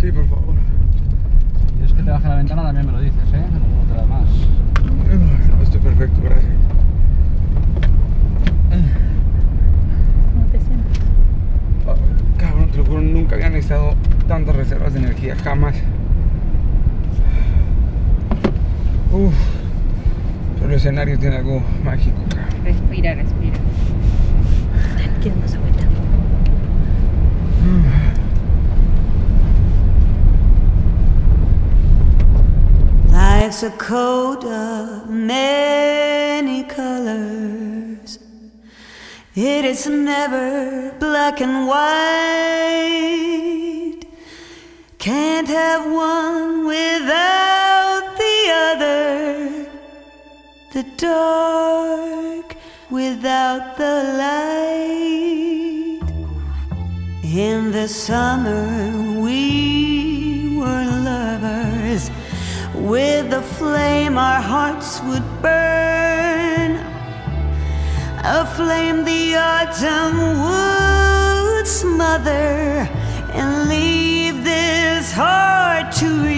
Sí, por favor. Si quieres que te baje la ventana también me lo dices, ¿eh? No te da más. No, estoy perfecto, gracias. ¿Cómo te sientes? Ah, Cabrón, te lo juro, nunca había necesitado tantas reservas de energía, jamás. Uf, pero el escenario tiene algo mágico, cabrón. Respira, respira. ¿Quieres más agüita? Life's a coat of many colors. It is never black and white. Can't have one without the other. The dark without the light. In the summer, we. With a flame, our hearts would burn. A flame the autumn would smother and leave this heart to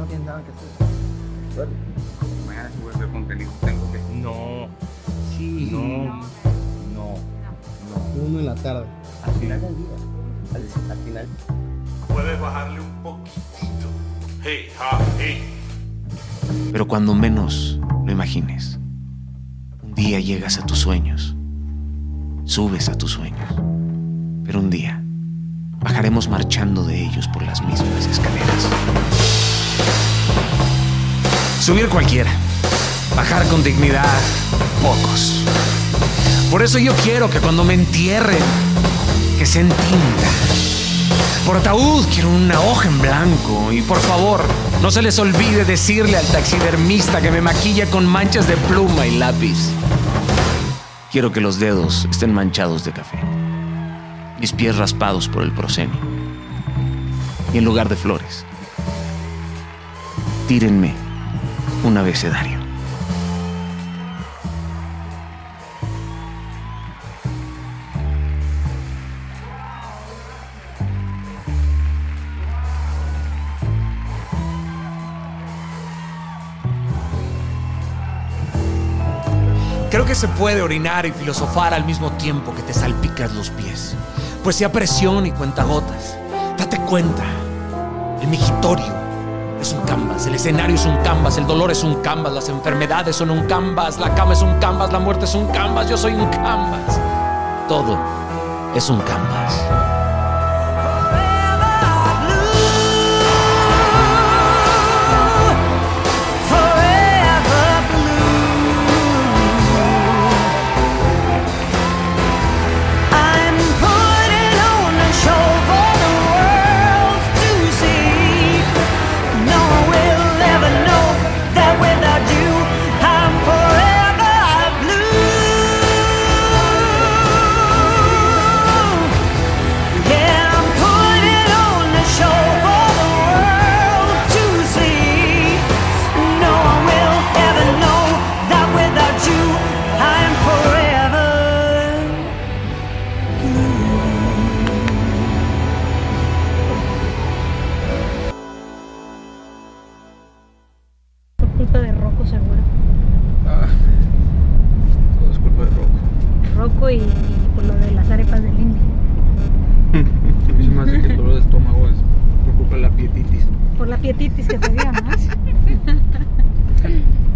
no tienes nada que hacer. Mañana a hacer contenido, tengo que. No. Sí. No. No. No. Uno en la tarde. Al final del día. Al, al final. Puedes bajarle un poquitito. Hey, ha, hey. Pero cuando menos lo imagines, un día llegas a tus sueños, subes a tus sueños, pero un día bajaremos marchando de ellos por las mismas escaleras. Subir cualquiera, bajar con dignidad, pocos. Por eso yo quiero que cuando me entierren, que se entinta. Por ataúd quiero una hoja en blanco y por favor, no se les olvide decirle al taxidermista que me maquilla con manchas de pluma y lápiz. Quiero que los dedos estén manchados de café, mis pies raspados por el proscenio. Y en lugar de flores, tírenme un abecedario. Creo que se puede orinar y filosofar al mismo tiempo que te salpicas los pies. Poesía presión y cuentagotas. Date cuenta. El migitorio es un canvas, el escenario es un canvas, el dolor es un canvas, las enfermedades son un canvas, la cama es un canvas, la muerte es un canvas, yo soy un canvas. Todo es un canvas. Culpa de Rocco seguro. Ah, todo es culpa de Rocco. Rocco y, y por lo de las arepas del Indy. A mí se me hace que el dolor de estómago es por culpa de la pietitis. Por la pietitis que te dio más.